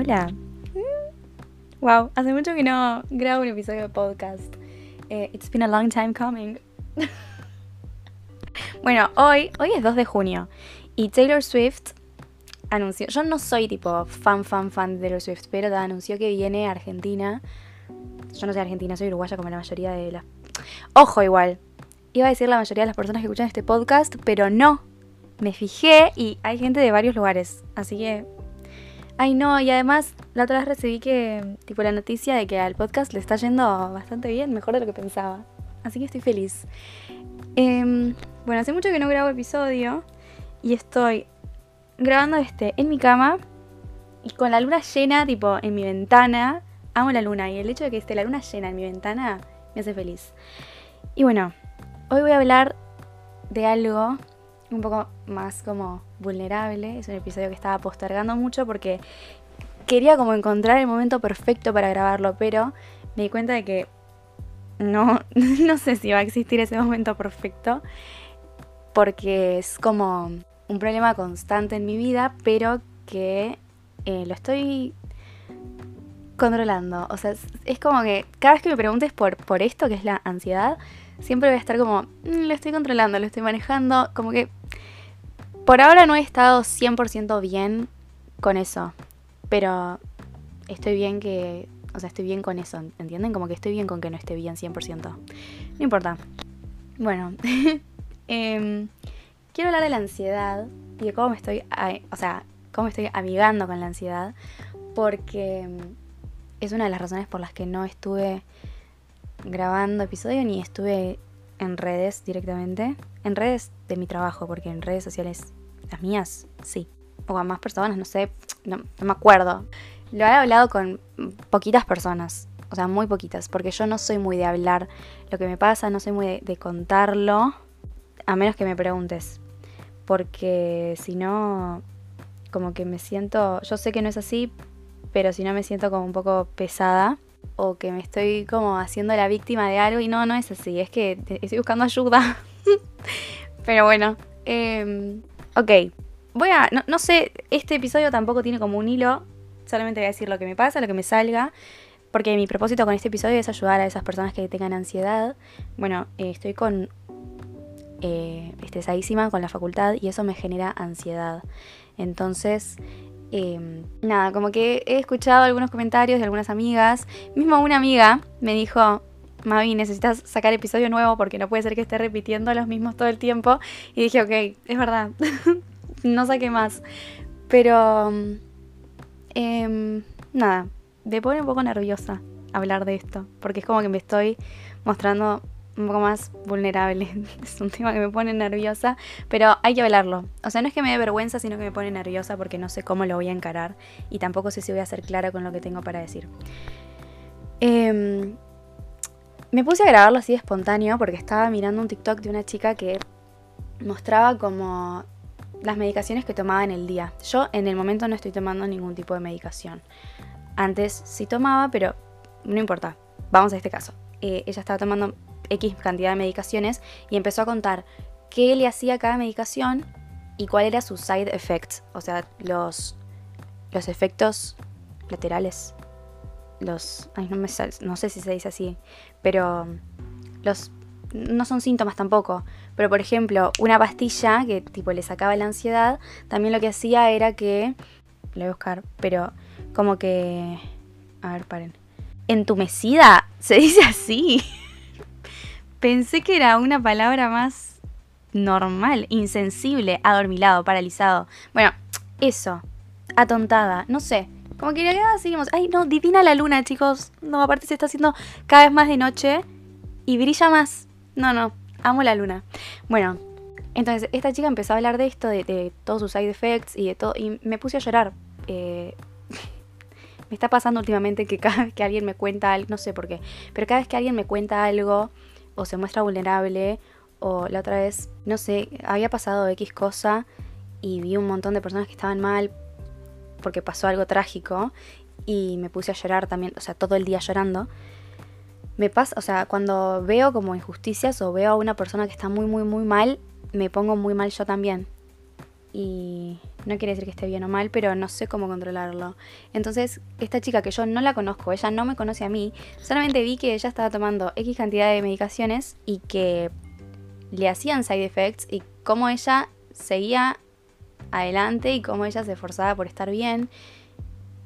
Hola. Wow, hace mucho que no grabo un episodio de podcast. Eh, it's been a long time coming. bueno, hoy, hoy es 2 de junio y Taylor Swift anunció, yo no soy tipo fan, fan, fan de Taylor Swift, pero anunció que viene a Argentina. Yo no soy argentina, soy uruguaya como la mayoría de las... Ojo igual, iba a decir la mayoría de las personas que escuchan este podcast, pero no. Me fijé y hay gente de varios lugares, así que Ay, no, y además la otra vez recibí que, tipo, la noticia de que al podcast le está yendo bastante bien, mejor de lo que pensaba. Así que estoy feliz. Em, bueno, hace mucho que no grabo episodio y estoy grabando este en mi cama y con la luna llena, tipo, en mi ventana. Amo la luna y el hecho de que esté la luna llena en mi ventana me hace feliz. Y bueno, hoy voy a hablar de algo un poco más como vulnerable. Es un episodio que estaba postergando mucho porque quería como encontrar el momento perfecto para grabarlo, pero me di cuenta de que no, no sé si va a existir ese momento perfecto porque es como un problema constante en mi vida, pero que eh, lo estoy controlando. O sea, es, como que cada vez que me preguntes por, por esto, que es la ansiedad, siempre voy a estar como, mm, lo estoy controlando, lo estoy manejando, como que por ahora no he estado 100% bien con eso, pero estoy bien que, o sea, estoy bien con eso, ¿entienden? Como que estoy bien con que no esté bien 100%. No importa. Bueno, em, quiero hablar de la ansiedad y de cómo me estoy, o sea, cómo estoy amigando con la ansiedad, porque es una de las razones por las que no estuve grabando episodio ni estuve en redes directamente. En redes de mi trabajo, porque en redes sociales las mías, sí. O a más personas, no sé, no, me acuerdo. Lo he hablado con poquitas personas, o sea, muy poquitas, porque yo no soy muy de hablar lo que me pasa, no soy muy de, contarlo, a menos que me preguntes. Porque si no, como que me siento, yo sé que no es así, pero si no me siento como un poco pesada o que me estoy como haciendo la víctima de algo y no, no es así, es que estoy buscando ayuda. pero bueno, eh, Ok, voy a, no, sé, este episodio tampoco tiene como un hilo, solamente voy a decir lo que me pasa, lo que me salga, porque mi propósito con este episodio es ayudar a esas personas que tengan ansiedad. Bueno, eh, estoy con eh, estresadísima con la facultad y eso me genera ansiedad. Entonces, em, nada, como que he escuchado algunos comentarios de algunas amigas. Mismo una amiga me dijo, Mavi, necesitas sacar episodio nuevo porque no puede ser que esté repitiendo los mismos todo el tiempo. Y dije, ok, es verdad, no saqué más. Pero, eh, nada, me pone un poco nerviosa hablar de esto, porque es como que me estoy mostrando un poco más vulnerable. Es un tema que me pone nerviosa, pero hay que hablarlo. O sea, no es que me dé vergüenza, sino que me pone nerviosa porque no sé cómo lo voy a encarar y tampoco sé si voy a ser clara con lo que tengo para decir. Eh, me puse a grabarlo así espontáneo porque estaba mirando un TikTok de una chica que mostraba como las medicaciones que tomaba en el día. Yo en el momento no estoy tomando ningún tipo de medicación. Antes sí tomaba, pero no importa. Vamos a este caso. Eh, ella estaba tomando X cantidad de medicaciones y empezó a contar qué le hacía cada medicación y cuál era su side effect, o sea, los, los efectos laterales los, ay, no, me no sé si se dice así, pero los, no son síntomas tampoco. Pero por ejemplo, una pastilla que tipo le sacaba la ansiedad, también lo que hacía era que, lo voy a buscar, pero como que, a ver, paren. Entumecida, se dice así. Pensé que era una palabra más normal, insensible, adormilado, paralizado. Bueno, eso, atontada, no sé. Como que ya seguimos. Ay, no, divina la luna, chicos. No, aparte se está haciendo cada vez más de noche y brilla más. No, no, amo la luna. Bueno, entonces esta chica empezó a hablar de esto, de, todos sus side effects y de todo, y me puse a llorar. Eh, me está pasando últimamente que cada vez que alguien me cuenta algo, no sé por qué, pero cada vez que alguien me cuenta algo o se muestra vulnerable o la otra vez, no sé, había pasado X cosa y vi un montón de personas que estaban mal porque pasó algo trágico y me puse a llorar también, o sea, todo el día llorando. Me pasa, o sea, cuando veo como injusticias o veo a una persona que está muy, muy, muy mal, me pongo muy mal yo también. Y no quiere decir que esté bien o mal, pero no sé cómo controlarlo. Entonces, esta chica que yo no la conozco, ella no me conoce a mí, solamente vi que ella estaba tomando X cantidad de medicaciones y que le hacían side effects y cómo ella seguía adelante y cómo ella se esforzaba por estar bien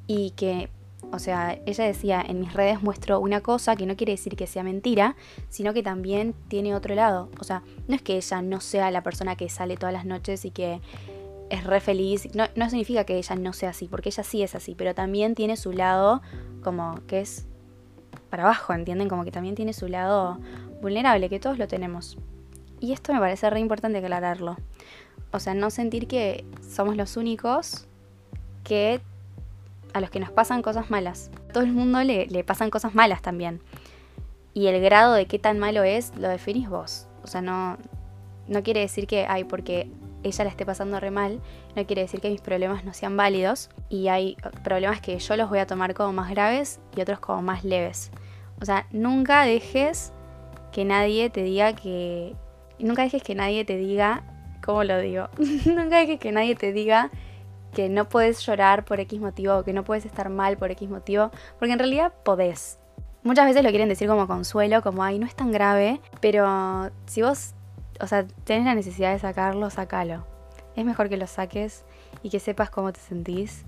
y que, o sea, ella decía, en mis redes muestro una cosa que no quiere decir que sea mentira, sino que también tiene otro lado. O sea, no es que ella no sea la persona que sale todas las noches y que es re feliz. No, no significa que ella no sea así, porque ella sí es así, pero también tiene su lado como que es para abajo, ¿entienden? Como que también tiene su lado vulnerable, que todos lo tenemos. Y esto me parece re importante aclararlo. O sea, no sentir que somos los únicos que a los que nos pasan cosas malas. A todo el mundo le, le pasan cosas malas también. Y el grado de qué tan malo es lo definís vos. O sea, no, no quiere decir que, ay, porque ella la esté pasando re mal, no quiere decir que mis problemas no sean válidos y hay problemas que yo los voy a tomar como más graves y otros como más leves. O sea, nunca dejes que nadie te diga que... Nunca dejes que nadie te diga... ¿Cómo lo digo? nunca dejes que nadie te diga que no puedes llorar por X motivo o que no puedes estar mal por X motivo, porque en realidad podés. Muchas veces lo quieren decir como consuelo, como, ay, no es tan grave, pero si vos o sea, tenés la necesidad de sacarlo, sacalo. Es mejor que lo saques y que sepas cómo te sentís.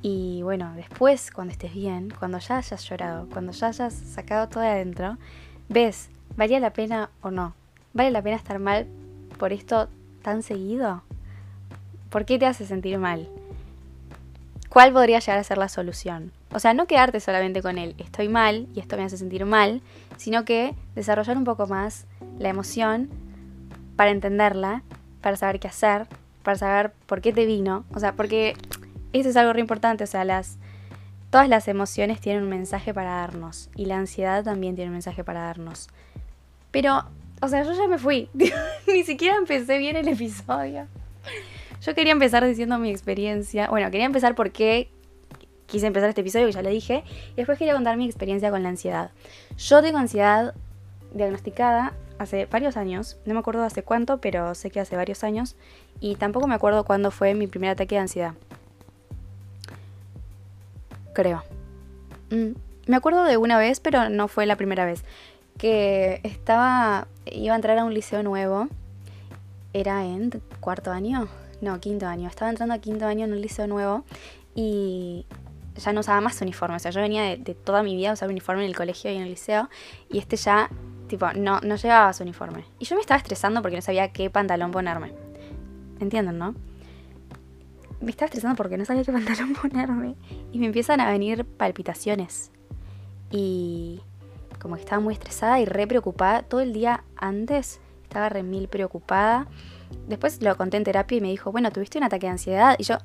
Y bueno, después, cuando estés bien, cuando ya hayas llorado, cuando ya hayas sacado todo de adentro, ves, ¿valía la pena o no? ¿Vale la pena estar mal por esto tan seguido? ¿Por qué te hace sentir mal? ¿Cuál podría llegar a ser la solución? O sea, no quedarte solamente con él, estoy mal y esto me hace sentir mal, sino que desarrollar un poco más la emoción para entenderla, para saber qué hacer, para saber por qué te vino. O sea, porque eso es algo re importante. O sea, las, todas las emociones tienen un mensaje para darnos. Y la ansiedad también tiene un mensaje para darnos. Pero, o sea, yo ya me fui. Ni siquiera empecé bien el episodio. Yo quería empezar diciendo mi experiencia. Bueno, quería empezar por qué quise empezar este episodio, que ya lo dije. Y después quería contar mi experiencia con la ansiedad. Yo tengo ansiedad diagnosticada hace varios años, no me acuerdo hace cuánto, pero sé que hace varios años, y tampoco me acuerdo cuándo fue mi primer ataque de ansiedad. Creo. Mm, me acuerdo de una vez, pero no fue la primera vez. Que estaba, iba a entrar a un liceo nuevo, era en cuarto año, no, quinto año, estaba entrando a quinto año en un liceo nuevo y ya no usaba más uniforme, o sea, yo venía de, de toda mi vida usar uniforme en el colegio y en el liceo, y este ya Tipo, no, no llevaba su uniforme. Y yo me estaba estresando porque no sabía qué pantalón ponerme. ¿Entienden, no? Me estaba estresando porque no sabía qué pantalón ponerme. Y me empiezan a venir palpitaciones. Y como que estaba muy estresada y re preocupada. Todo el día antes estaba re mil preocupada. Después lo conté en terapia y me dijo, bueno, ¿tuviste un ataque de ansiedad? Y yo,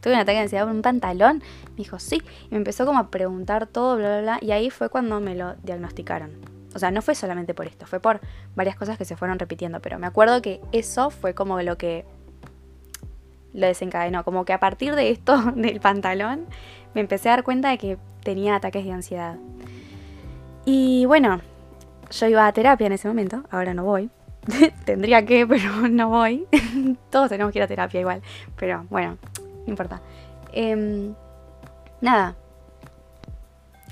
¿tuve un ataque de ansiedad por un pantalón? Me dijo, sí. Y me empezó como a preguntar todo, bla, bla, bla. Y ahí fue cuando me lo diagnosticaron. O sea, no fue solamente por esto, fue por varias cosas que se fueron repitiendo, pero me acuerdo que eso fue como lo que lo desencadenó, como que a partir de esto del pantalón me empecé a dar cuenta de que tenía ataques de ansiedad. Y bueno, yo iba a terapia en ese momento, ahora no voy. Tendría que, pero no voy. Todos tenemos que ir a terapia igual, pero bueno, no importa. Em, nada,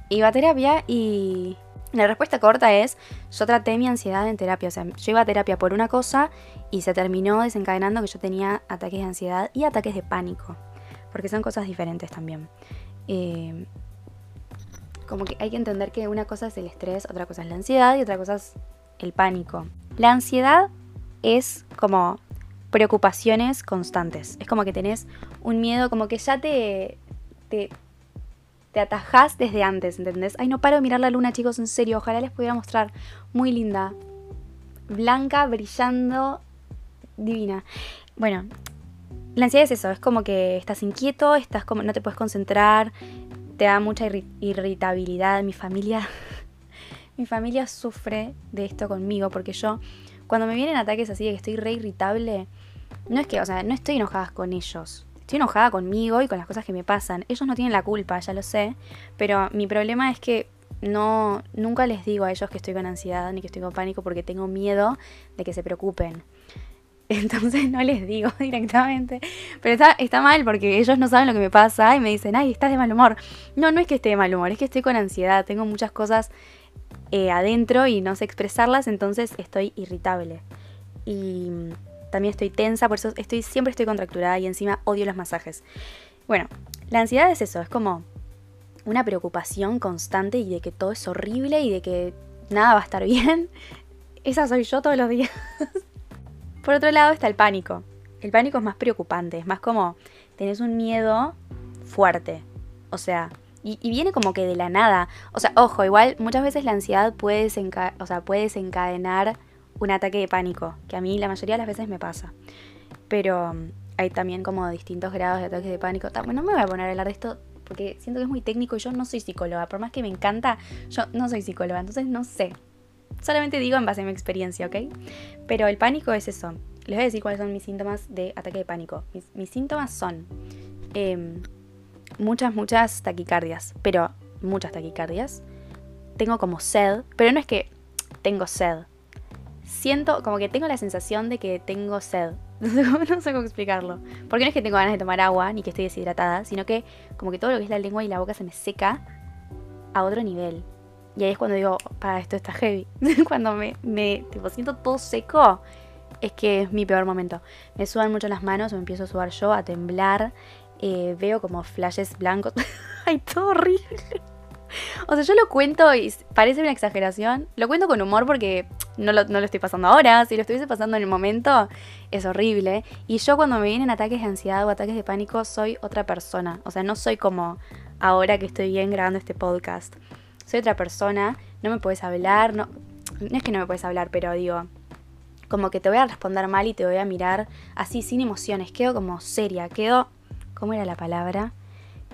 iba a terapia y la respuesta corta es, yo traté mi ansiedad en terapia, o sea, yo iba a terapia por una cosa y se terminó desencadenando que yo tenía ataques de ansiedad y ataques de pánico, porque son cosas diferentes también. Eh, como que hay que entender que una cosa es el estrés, otra cosa es la ansiedad y otra cosa es el pánico. La ansiedad es como preocupaciones constantes, es como que tenés un miedo, como que ya te, te te atajás desde antes, ¿entendés? Ay, no paro de mirar la luna, chicos, en serio, ojalá les pudiera mostrar. Muy linda. Blanca, brillando, divina. Bueno, la ansiedad es eso, es como que estás inquieto, estás como, no te puedes concentrar, te da mucha irritabilidad. Mi familia, mi familia sufre de esto conmigo porque yo, cuando me vienen ataques así de que estoy re irritable, no es que, o sea, no estoy enojada con ellos, estoy enojada conmigo y con las cosas que me pasan. Ellos no tienen la culpa, ya lo sé, pero mi problema es que no nunca les digo a ellos que estoy con ansiedad ni que estoy con pánico porque tengo miedo de que se preocupen. Entonces no les digo directamente. Pero está, está mal porque ellos no saben lo que me pasa y me dicen, ay, estás de mal humor. No, no es que esté de mal humor, es que estoy con ansiedad, tengo muchas cosas eh, adentro y no sé expresarlas, entonces estoy irritable. Y también estoy tensa, por eso estoy, siempre estoy contracturada y encima odio los masajes. Bueno, la ansiedad es eso, es como una preocupación constante y de que todo es horrible y de que nada va a estar bien. Esa soy yo todos los días. Por otro lado está el pánico. El pánico es más preocupante, es más como tenés un miedo fuerte. O sea, y, viene como que de la nada. O sea, ojo, igual muchas veces la ansiedad puede, o sea, puede desencadenar un ataque de pánico, que a mí la mayoría de las veces me pasa. Pero um, hay también como distintos grados de ataques de pánico. No me voy a poner a hablar de esto porque siento que es muy técnico y yo no soy psicóloga. Por más que me encanta, yo no soy psicóloga, entonces no sé. Solamente digo en base a mi experiencia, ¿ok? Pero el pánico es eso. Les voy a decir cuáles son mis síntomas de ataque de pánico. Mis, síntomas son em, muchas, muchas taquicardias, pero muchas taquicardias. Tengo como sed, pero no es que tengo sed. Siento como que tengo la sensación de que tengo sed. no sé cómo explicarlo. Porque no es que tengo ganas de tomar agua ni que estoy deshidratada, sino que como que todo lo que es la lengua y la boca se me seca a otro nivel. Y ahí es cuando digo, para, esto está heavy. cuando me, me siento todo seco, es que es mi peor momento. Me sudan mucho las manos, me empiezo a sudar yo, a temblar. Eh, veo como flashes blancos. Ay, todo horrible. O sea, yo lo cuento y parece una exageración. Lo cuento con humor porque no lo, no lo, estoy pasando ahora. Si lo estuviese pasando en el momento, es horrible. Y yo cuando me vienen ataques de ansiedad o ataques de pánico, soy otra persona. O sea, no soy como ahora que estoy bien grabando este podcast. Soy otra persona, no me puedes hablar. No, no es que no me puedes hablar, pero digo, como que te voy a responder mal y te voy a mirar así, sin emociones. Quedo como seria, quedo... ¿Cómo era la palabra?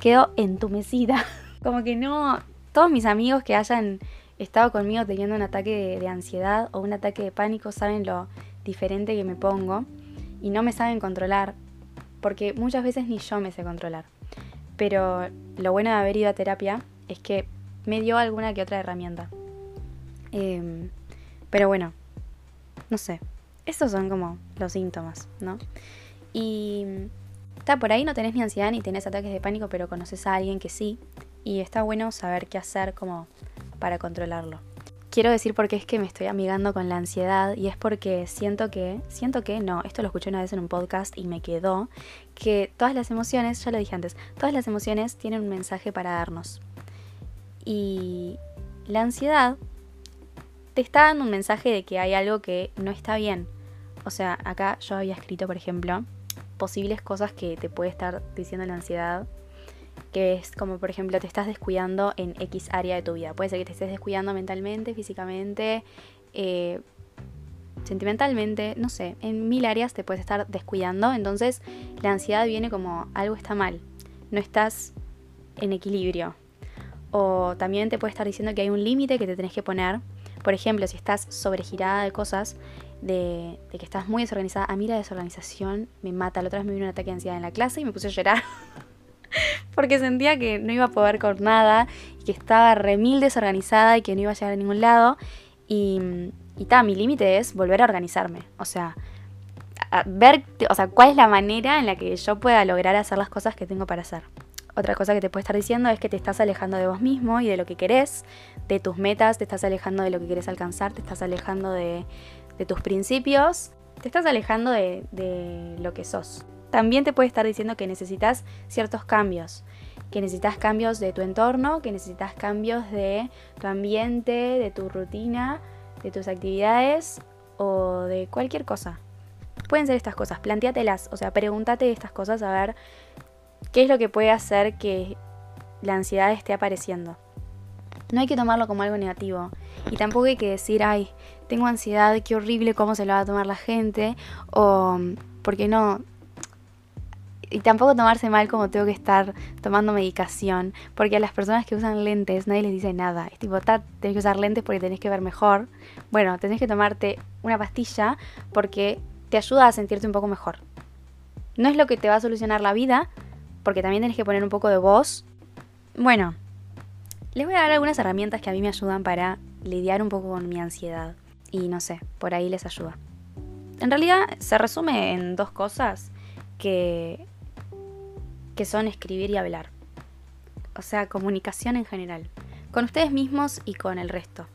Quedo entumecida. Como que no, todos mis amigos que hayan estado conmigo teniendo un ataque de, ansiedad o un ataque de pánico saben lo diferente que me pongo y no me saben controlar, porque muchas veces ni yo me sé controlar. Pero lo bueno de haber ido a terapia es que me dio alguna que otra herramienta. Em, pero bueno, no sé. Estos son como los síntomas, ¿no? Y está por ahí no tenés ni ansiedad ni tenés ataques de pánico, pero conoces a alguien que sí y está bueno saber qué hacer como para controlarlo. Quiero decir por qué es que me estoy amigando con la ansiedad y es porque siento que, siento que, no, esto lo escuché una vez en un podcast y me quedó, que todas las emociones, ya lo dije antes, todas las emociones tienen un mensaje para darnos. Y la ansiedad te está dando un mensaje de que hay algo que no está bien. O sea, acá yo había escrito, por ejemplo, posibles cosas que te puede estar diciendo la ansiedad que es como por ejemplo te estás descuidando en X área de tu vida. Puede ser que te estés descuidando mentalmente, físicamente, eh, sentimentalmente, no sé, en mil áreas te puedes estar descuidando. Entonces la ansiedad viene como algo está mal, no estás en equilibrio. O también te puede estar diciendo que hay un límite que te tenés que poner. Por ejemplo, si estás sobregirada de cosas, de, que estás muy desorganizada. A mí la desorganización me mata. La otra vez me vino un ataque de ansiedad en la clase y me puse a llorar. porque sentía que no iba a poder con nada y que estaba remil desorganizada y que no iba a llegar a ningún lado. Y, y mi límite es volver a organizarme. O sea, ver o sea, cuál es la manera en la que yo pueda lograr hacer las cosas que tengo para hacer. Otra cosa que te puede estar diciendo es que te estás alejando de vos mismo y de lo que querés, de tus metas, te estás alejando de lo que querés alcanzar, te estás alejando de, tus principios, te estás alejando de, de lo que sos también te puede estar diciendo que necesitas ciertos cambios, que necesitas cambios de tu entorno, que necesitas cambios de tu ambiente, de tu rutina, de tus actividades o de cualquier cosa. Pueden ser estas cosas, planteatelas, o sea, pregúntate estas cosas a ver qué es lo que puede hacer que la ansiedad esté apareciendo. No hay que tomarlo como algo negativo y tampoco hay que decir, ay, tengo ansiedad, qué horrible, cómo se lo va a tomar la gente, o porque no, y tampoco tomarse mal como tengo que estar tomando medicación, porque a las personas que usan lentes nadie les dice nada. Es tipo, tenés que usar lentes porque tenés que ver mejor. Bueno, tenés que tomarte una pastilla porque te ayuda a sentirte un poco mejor. No es lo que te va a solucionar la vida, porque también tenés que poner un poco de voz. Bueno, les voy a dar algunas herramientas que a mí me ayudan para lidiar un poco con mi ansiedad. Y no sé, por ahí les ayuda. en realidad se resume en dos cosas que, que son escribir y hablar. O sea, comunicación en general. Con ustedes mismos y con el resto.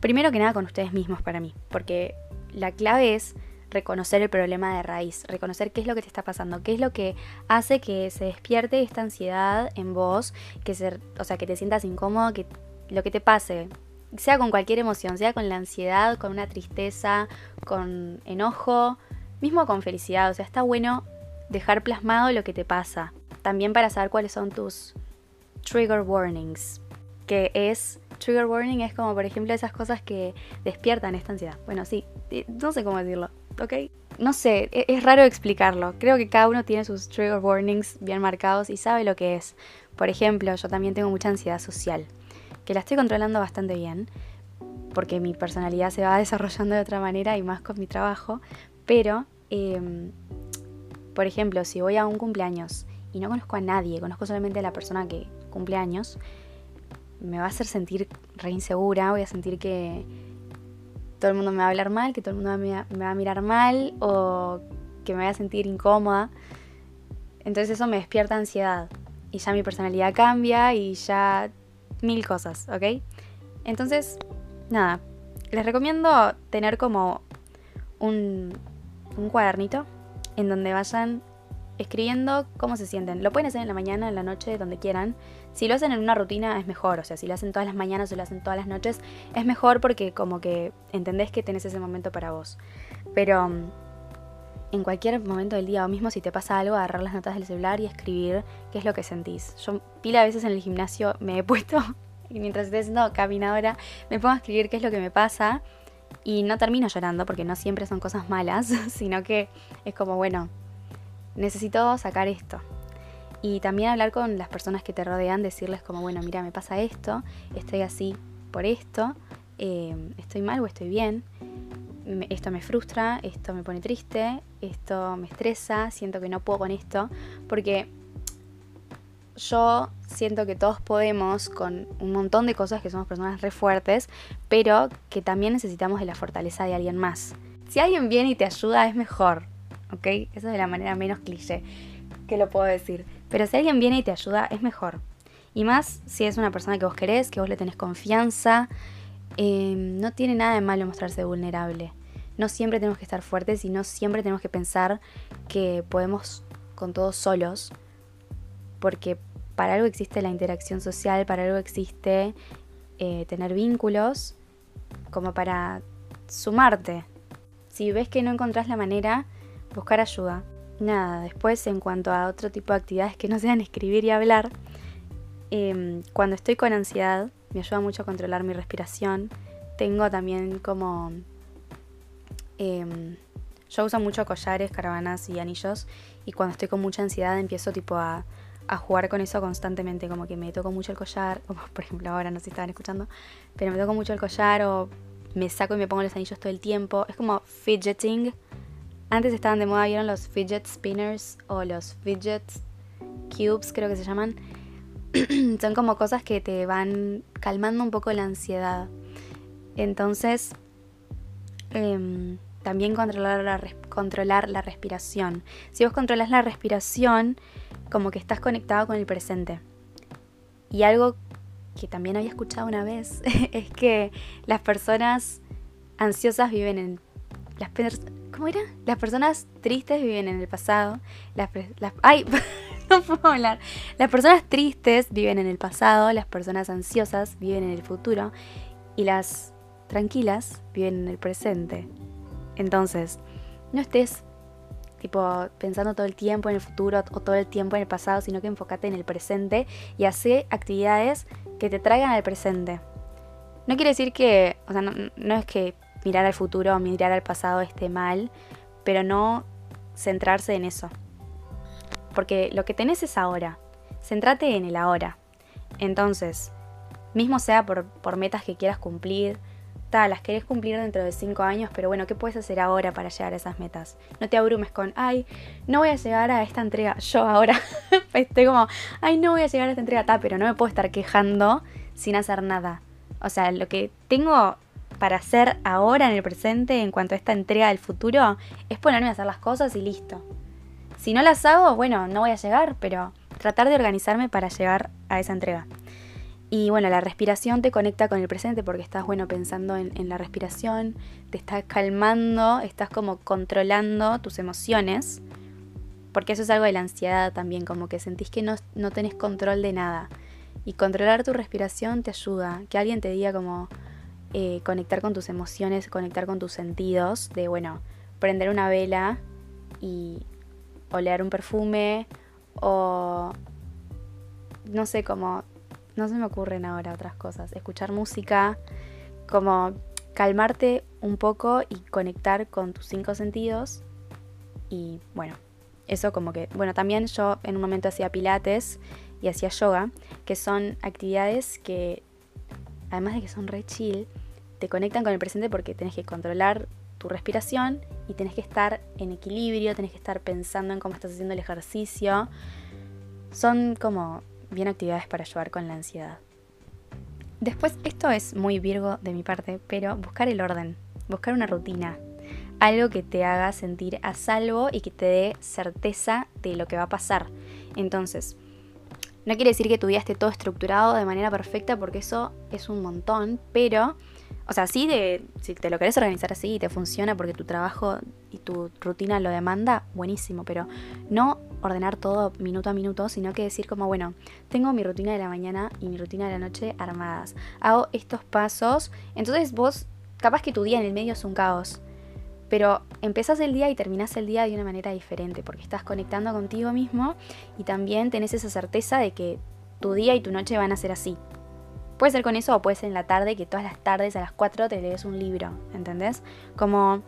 Primero que nada con ustedes mismos para mí, porque la clave es reconocer el problema de raíz, reconocer qué es lo que te está pasando, qué es lo que hace que se despierte esta ansiedad en vos, que se, o sea, que te sientas incómodo, que lo que te pase, sea con cualquier emoción, sea con la ansiedad, con una tristeza, con enojo, mismo con felicidad, o sea, está bueno dejar plasmado lo que te pasa, también para saber cuáles son tus trigger warnings, que es trigger warning es como, por ejemplo, esas cosas que despiertan esta ansiedad. Bueno, sí, no sé cómo decirlo, ¿ok? No sé, e-, es, raro explicarlo. Creo que cada uno tiene sus trigger warnings bien marcados y sabe lo que es. Por ejemplo, yo también tengo mucha ansiedad social, que la estoy controlando bastante bien, porque mi personalidad se va desarrollando de otra manera y más con mi trabajo. Pero, em, por ejemplo, si voy a un cumpleaños y no conozco a nadie, conozco solamente a la persona que cumple años, me va a hacer sentir re insegura, voy a sentir que todo el mundo me va a hablar mal, que todo el mundo me va, a mirar mal o que me voy a sentir incómoda. Entonces eso me despierta ansiedad y ya mi personalidad cambia y ya mil cosas, ¿ok? Entonces, nada, les recomiendo tener como un, un cuadernito en donde vayan escribiendo cómo se sienten. Lo pueden hacer en la mañana, en la noche, donde quieran. Si lo hacen en una rutina es mejor, o sea, si lo hacen todas las mañanas o lo hacen todas las noches, es mejor porque como que entendés que tenés ese momento para vos. Pero mm, en cualquier momento del día o mismo si te pasa algo, agarrar las notas del celular y escribir qué es lo que sentís. Yo pila de veces en el gimnasio me he puesto, y mientras estoy haciendo caminadora, me pongo a escribir qué es lo que me pasa y no termino llorando porque no siempre son cosas malas, sino que es como, bueno, necesito sacar esto. Y también hablar con las personas que te rodean, decirles como, bueno, mira, me pasa esto, estoy así por esto, eh, estoy mal o estoy bien, esto me frustra, esto me pone triste, esto me estresa, siento que no puedo con esto, porque yo siento que todos podemos con un montón de cosas que somos personas re fuertes, pero que también necesitamos de la fortaleza de alguien más. Si alguien viene y te ayuda es mejor, ¿ok? Eso es de la manera menos cliché que lo puedo decir. Pero si alguien viene y te ayuda, es mejor. Y más si es una persona que vos querés, que vos le tenés confianza. Em, no tiene nada de malo mostrarse vulnerable. No siempre tenemos que estar fuertes y no siempre tenemos que pensar que podemos con todos solos. Porque para algo existe la interacción social, para algo existe eh, tener vínculos, como para sumarte. Si ves que no encontrás la manera, buscar ayuda. Nada, después en cuanto a otro tipo de actividades que no sean escribir y hablar, em, cuando estoy con ansiedad me ayuda mucho a controlar mi respiración. Tengo también como... Em, yo uso mucho collares, caravanas y anillos y cuando estoy con mucha ansiedad empiezo tipo a, a jugar con eso constantemente, como que me toco mucho el collar, como por ejemplo ahora no sé si estaban escuchando, pero me toco mucho el collar o me saco y me pongo los anillos todo el tiempo. Es como fidgeting, antes estaban de moda, vieron los fidget spinners o los fidget cubes, creo que se llaman. Son como cosas que te van calmando un poco la ansiedad. Entonces, em, también controlar la, controlar la respiración. Si vos controlas la respiración, como que estás conectado con el presente. Y algo que también había escuchado una vez es que las personas ansiosas viven en las, ¿Cómo era? Las personas tristes viven en el pasado. Las, ¡Ay! no puedo hablar. Las personas tristes viven en el pasado. Las personas ansiosas viven en el futuro. Y las tranquilas viven en el presente. Entonces, no estés tipo pensando todo el tiempo en el futuro o todo el tiempo en el pasado, sino que enfócate en el presente y hace actividades que te traigan al presente. No quiere decir que, o sea, no es que mirar al futuro o mirar al pasado esté mal, pero no centrarse en eso. Porque lo que tenés es ahora. Centrate en el ahora. Entonces, mismo sea por, metas que quieras cumplir, tal, las querés cumplir dentro de cinco años, pero bueno, ¿qué puedes hacer ahora para llegar a esas metas? No te abrumes con, ay, no voy a llegar a esta entrega. Yo ahora estoy como, ay, no voy a llegar a esta entrega, pero no me puedo estar quejando sin hacer nada. O sea, lo que tengo para hacer ahora en el presente en cuanto a esta entrega del futuro es ponerme a hacer las cosas y listo. Si no las hago, bueno, no voy a llegar, pero tratar de organizarme para llegar a esa entrega. Y bueno, la respiración te conecta con el presente porque estás, bueno, pensando en, la respiración, te estás calmando, estás como controlando tus emociones, porque eso es algo de la ansiedad también, como que sentís que no, no tenés control de nada. Y controlar tu respiración te ayuda, que alguien te diga como eh, conectar con tus emociones, conectar con tus sentidos, de, bueno, prender una vela y oler un perfume o no sé, como no se me ocurren ahora otras cosas. Escuchar música, como calmarte un poco y conectar con tus cinco sentidos. Y bueno, eso como que, bueno, también yo en un momento hacía pilates y hacía yoga, que son actividades que, además de que son re chill, te conectan con el presente porque tenés que controlar tu respiración y tenés que estar en equilibrio, tenés que estar pensando en cómo estás haciendo el ejercicio. Son como bien actividades para ayudar con la ansiedad. Después, esto es muy virgo de mi parte, pero buscar el orden, buscar una rutina, algo que te haga sentir a salvo y que te dé certeza de lo que va a pasar. Entonces, no quiere decir que tu día esté todo estructurado de manera perfecta porque eso es un montón, pero o sea, sí, de, si te lo querés organizar así y te funciona porque tu trabajo y tu rutina lo demanda, buenísimo, pero no ordenar todo minuto a minuto, sino que decir como, bueno, tengo mi rutina de la mañana y mi rutina de la noche armadas. Hago estos pasos, entonces vos, capaz que tu día en el medio es un caos, pero empezás el día y terminás el día de una manera diferente, porque estás conectando contigo mismo y también tenés esa certeza de que tu día y tu noche van a ser así. Puede ser con eso o puede ser en la tarde, que todas las tardes a las 4 te lees un libro, ¿entendés? Como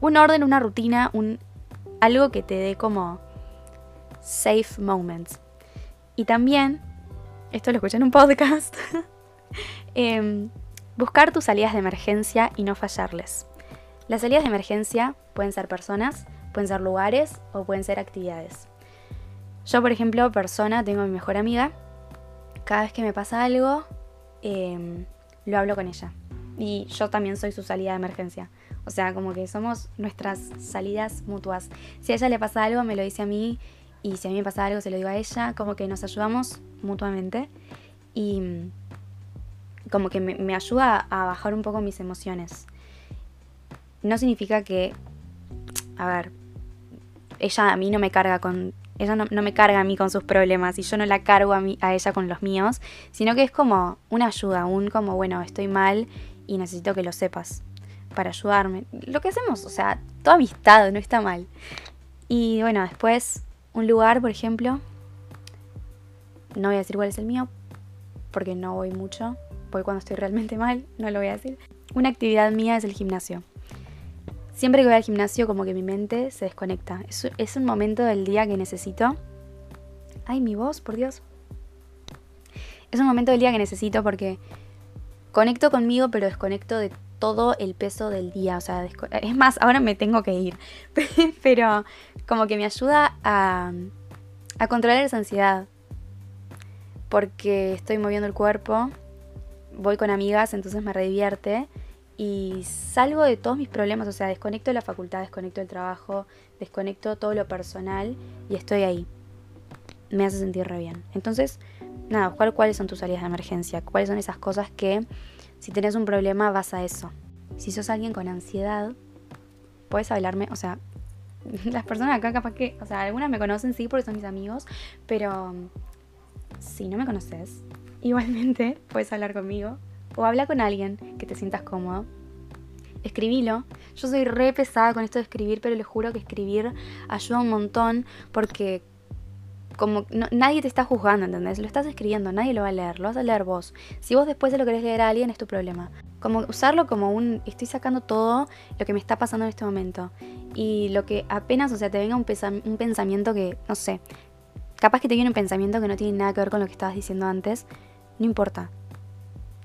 un orden, una rutina, un, algo que te dé como safe moments. Y también, esto lo escuché en un podcast, em, buscar tus salidas de emergencia y no fallarles. Las salidas de emergencia pueden ser personas, pueden ser lugares o pueden ser actividades. Yo, por ejemplo, persona, tengo a mi mejor amiga cada vez que me pasa algo, em, lo hablo con ella. Y yo también soy su salida de emergencia. O sea, como que somos nuestras salidas mutuas. Si a ella le pasa algo, me lo dice a mí. Y si a mí me pasa algo, se lo digo a ella. Como que nos ayudamos mutuamente. Y como que me ayuda a bajar un poco mis emociones. No significa que, a ver, ella a mí no me carga con ella no, me carga a mí con sus problemas y yo no la cargo a, mí, a ella con los míos, sino que es como una ayuda, un como, bueno, estoy mal y necesito que lo sepas para ayudarme. Lo que hacemos, o sea, toda amistad no está mal. Y bueno, después un lugar, por ejemplo, no voy a decir cuál es el mío, porque no voy mucho, voy cuando estoy realmente mal, no lo voy a decir. Una actividad mía es el gimnasio. Siempre que voy al gimnasio como que mi mente se desconecta. Es, un momento del día que necesito. Ay, mi voz, por Dios. Es un momento del día que necesito porque conecto conmigo, pero desconecto de todo el peso del día. O sea, es más, ahora me tengo que ir. pero como que me ayuda a, a controlar esa ansiedad. Porque estoy moviendo el cuerpo, voy con amigas, entonces me redivierte y salgo de todos mis problemas, o sea, desconecto la facultad, desconecto el trabajo, desconecto todo lo personal y estoy ahí. Me hace sentir re bien. Entonces, nada, ¿cuáles son tus salidas de emergencia? ¿Cuáles son esas cosas que si tenés un problema vas a eso? Si sos alguien con ansiedad, puedes hablarme, o sea, las personas acá capaz que, o sea, algunas me conocen sí porque son mis amigos, pero si no me conoces, igualmente puedes hablar conmigo o habla con alguien que te sientas cómodo. Escribilo. Yo soy re pesada con esto de escribir, pero les juro que escribir ayuda un montón porque como nadie te está juzgando, ¿entendés? Lo estás escribiendo, nadie lo va a leer, lo vas a leer vos. Si vos después se lo querés leer a alguien, es tu problema. Como usarlo como un, estoy sacando todo lo que me está pasando en este momento. Y lo que apenas, o sea, te venga un, un pensamiento que, no sé, capaz que te viene un pensamiento que no tiene nada que ver con lo que estabas diciendo antes, no importa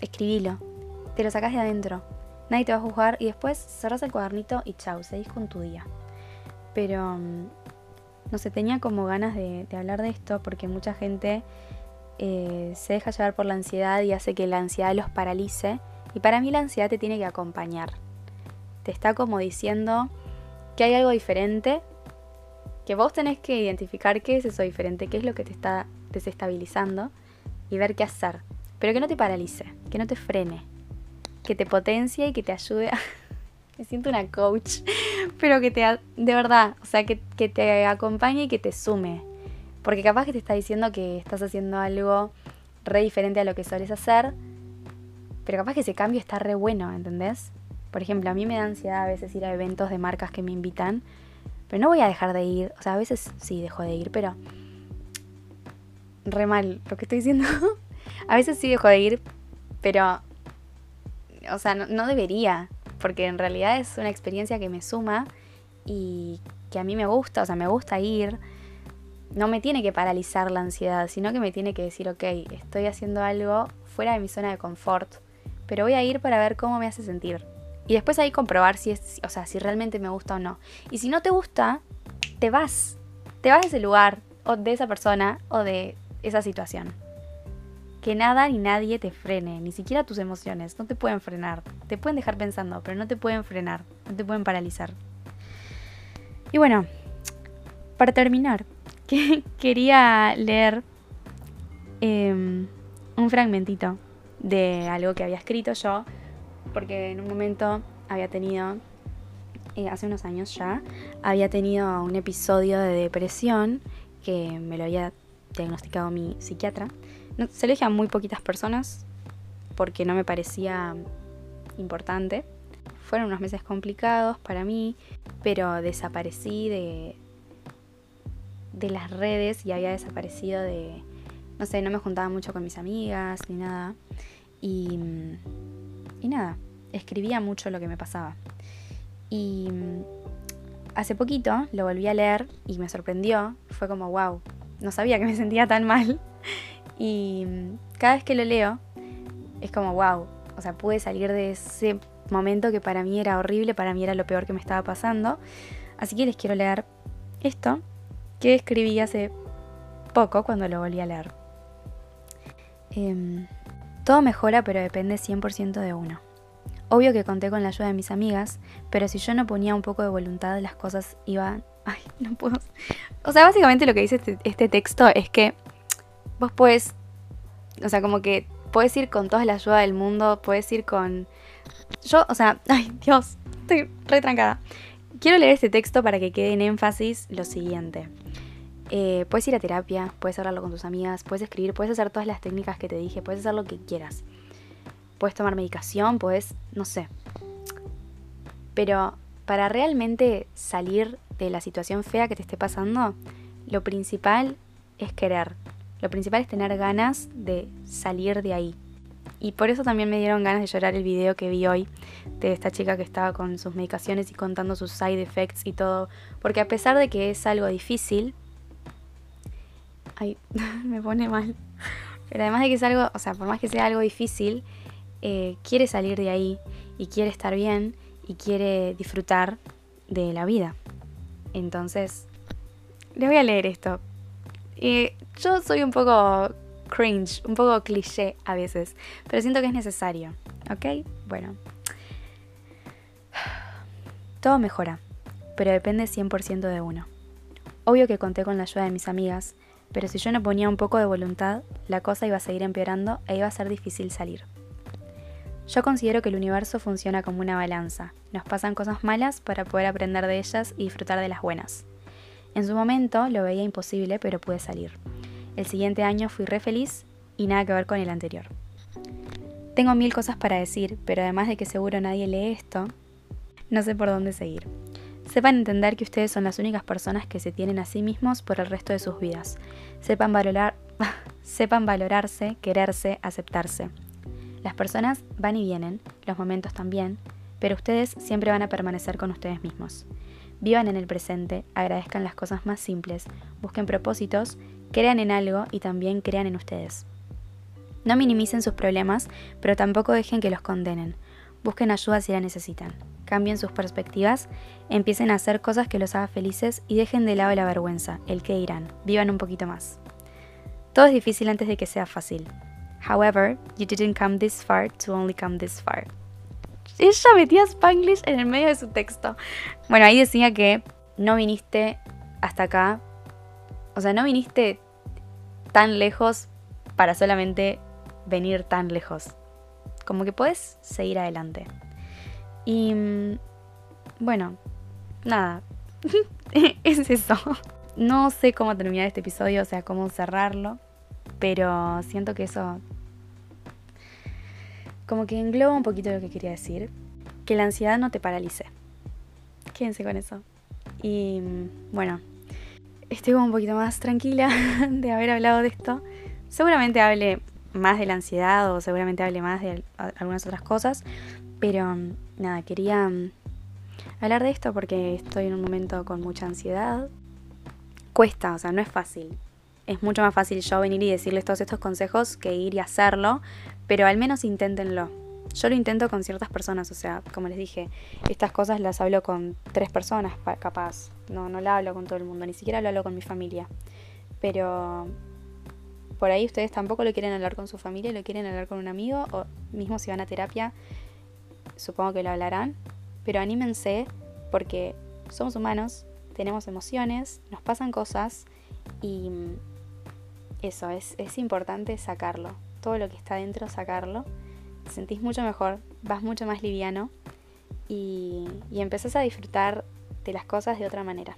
escribilo, te lo sacas de adentro, nadie te va a juzgar y después cerras el cuadernito y chau, seguís con tu día. Pero, mm, no sé, tenía como ganas de, hablar de esto porque mucha gente eh, se deja llevar por la ansiedad y hace que la ansiedad los paralice Y para mí la ansiedad te tiene que acompañar. Te está como diciendo que hay algo diferente, que vos tenés que identificar qué es eso diferente, qué es lo que te está desestabilizando y ver qué hacer. Pero que no te paralice, que no te frene, que te potencie y que te ayude a... Me siento una coach, pero que te... De verdad, o sea, que, que te acompañe y que te sume. Porque capaz que te está diciendo que estás haciendo algo re diferente a lo que sueles hacer, pero capaz que ese cambio está re bueno, ¿entendés? Por ejemplo, a mí me da ansiedad a veces ir a eventos de marcas que me invitan, pero no voy a dejar de ir. O sea, a veces sí dejo de ir, pero re mal lo que estoy diciendo. a veces sí dejo de ir, pero, o sea, no, debería, porque en realidad es una experiencia que me suma y que a mí me gusta, o sea, me gusta ir. No me tiene que paralizar la ansiedad, sino que me tiene que decir, ok, estoy haciendo algo fuera de mi zona de confort, pero voy a ir para ver cómo me hace sentir. Y después ahí comprobar si es, o sea, si realmente me gusta o no. Y si no te gusta, te vas. Te vas de ese lugar, o de esa persona, o de esa situación. Que nada ni nadie te frene, ni siquiera tus emociones, no te pueden frenar. Te pueden dejar pensando, pero no te pueden frenar, no te pueden paralizar. Y bueno, para terminar, quería leer em, un fragmentito de algo que había escrito yo, porque en un momento había tenido, eh, hace unos años ya, había tenido un episodio de depresión que me lo había diagnosticado mi psiquiatra. Se lo dije a muy poquitas personas porque no me parecía importante. Fueron unos meses complicados para mí, pero desaparecí de, de las redes y había desaparecido de, no sé, no me juntaba mucho con mis amigas ni nada. Y, y nada, escribía mucho lo que me pasaba. Y hace poquito lo volví a leer y me sorprendió. Fue como, wow, no sabía que me sentía tan mal. Y cada vez que lo leo, es como, wow, o sea, pude salir de ese momento que para mí era horrible, para mí era lo peor que me estaba pasando. Así que les quiero leer esto que escribí hace poco cuando lo volví a leer. Em, todo mejora pero depende 100% de uno. Obvio que conté con la ayuda de mis amigas, pero si yo no ponía un poco de voluntad las cosas iban... Ay, no puedo... O sea, básicamente lo que dice este, este texto es que vos puedes... O sea, como que puedes ir con toda la ayuda del mundo, puedes ir con... Yo, o sea, ay Dios, estoy retrancada. Quiero leer este texto para que quede en énfasis lo siguiente. Eh, puedes ir a terapia, puedes hablarlo con tus amigas, puedes escribir, puedes hacer todas las técnicas que te dije, puedes hacer lo que quieras. Puedes tomar medicación, puedes, no sé. Pero para realmente salir de la situación fea que te esté pasando, lo principal es querer. Lo principal es tener ganas de salir de ahí. Y por eso también me dieron ganas de llorar el video que vi hoy de esta chica que estaba con sus medicaciones y contando sus side effects y todo. Porque a pesar de que es algo difícil, Ay, me pone mal. Pero además de que es algo, o sea, por más que sea algo difícil, eh, quiere salir de ahí y quiere estar bien y quiere disfrutar de la vida. Entonces, les voy a leer esto. Eh, yo soy un poco cringe, un poco cliché a veces, pero siento que es necesario. ¿Ok? Bueno. Todo mejora, pero depende 100% de uno. Obvio que conté con la ayuda de mis amigas, pero si yo no ponía un poco de voluntad, la cosa iba a seguir empeorando e iba a ser difícil salir. Yo considero que el universo funciona como una balanza. Nos pasan cosas malas para poder aprender de ellas y disfrutar de las buenas. En su momento lo veía imposible, pero pude salir. El siguiente año fui re feliz y nada que ver con el anterior. Tengo mil cosas para decir, pero además de que seguro nadie lee esto, no sé por dónde seguir. Sepan entender que ustedes son las únicas personas que se tienen a sí mismos por el resto de sus vidas. Sepan, valorar, sepan valorarse, quererse, aceptarse. Las personas van y vienen, los momentos también, pero ustedes siempre van a permanecer con ustedes mismos. Vivan en el presente, agradezcan las cosas más simples, busquen propósitos, crean en algo y también crean en ustedes. No minimicen sus problemas, pero tampoco dejen que los condenen. Busquen ayuda si la necesitan cambien sus perspectivas, empiecen a hacer cosas que los haga felices y dejen de lado la vergüenza, el que irán, vivan un poquito más. Todo es difícil antes de que sea fácil. However, you didn't come this far to only come this far. Ella metía Spanglish en el medio de su texto. Bueno, ahí decía que no viniste hasta acá. O sea, no viniste tan lejos para solamente venir tan lejos. Como que puedes seguir adelante. Y mm, bueno, nada. es eso. No sé cómo terminar este episodio, o sea, cómo cerrarlo. Pero siento que eso como que engloba un poquito lo que quería decir. Que la ansiedad no te paralice. Quédense con eso. Y mm, bueno, estoy un poquito más tranquila de haber hablado de esto. Seguramente hable más de la ansiedad o seguramente hable más de algunas otras cosas. Pero mm, nada, quería mm, hablar de esto porque estoy en un momento con mucha ansiedad. Cuesta, o sea, no es fácil. Es mucho más fácil yo venir y decirles todos estos consejos que ir y hacerlo, pero al menos inténtenlo. Yo lo intento con ciertas personas, o sea, como les dije, estas cosas las hablo con tres personas capaz. No, no la hablo con todo el mundo, ni siquiera lo hablo con mi familia. Pero por ahí ustedes tampoco lo quieren hablar con su familia, lo quieren hablar con un amigo, o mismo si van a terapia, supongo que lo hablarán. Pero anímense porque somos humanos, tenemos emociones, nos pasan cosas y eso, es, es importante sacarlo todo lo que está dentro, sacarlo. Te sentís mucho mejor, vas mucho más liviano y, y empezás a disfrutar de las cosas de otra manera.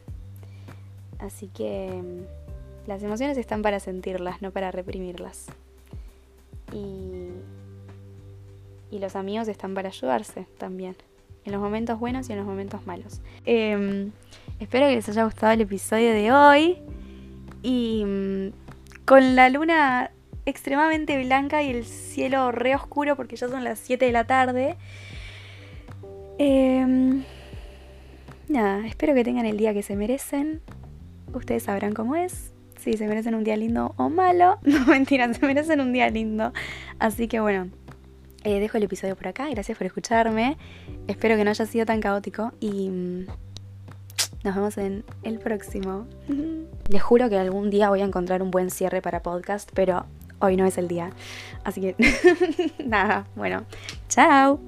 Así que mm, las emociones están para sentirlas, no para reprimirlas. Y, y los amigos están para ayudarse también, en los momentos buenos y en los momentos malos. Em, espero que les haya gustado el episodio de hoy. Y mm, con la luna extremadamente blanca y el cielo re oscuro porque ya son las 7 de la tarde. Em, nada, espero que tengan el día que se merecen. Ustedes sabrán cómo es. Si se merecen un día lindo o malo. No, mentira, se merecen un día lindo. Así que bueno, eh, dejo el episodio por acá. Gracias por escucharme. Espero que no haya sido tan caótico y mm, nos vemos en el próximo. Les juro que algún día voy a encontrar un buen cierre para podcast, pero hoy no es el día. Así que, nada, bueno, chao.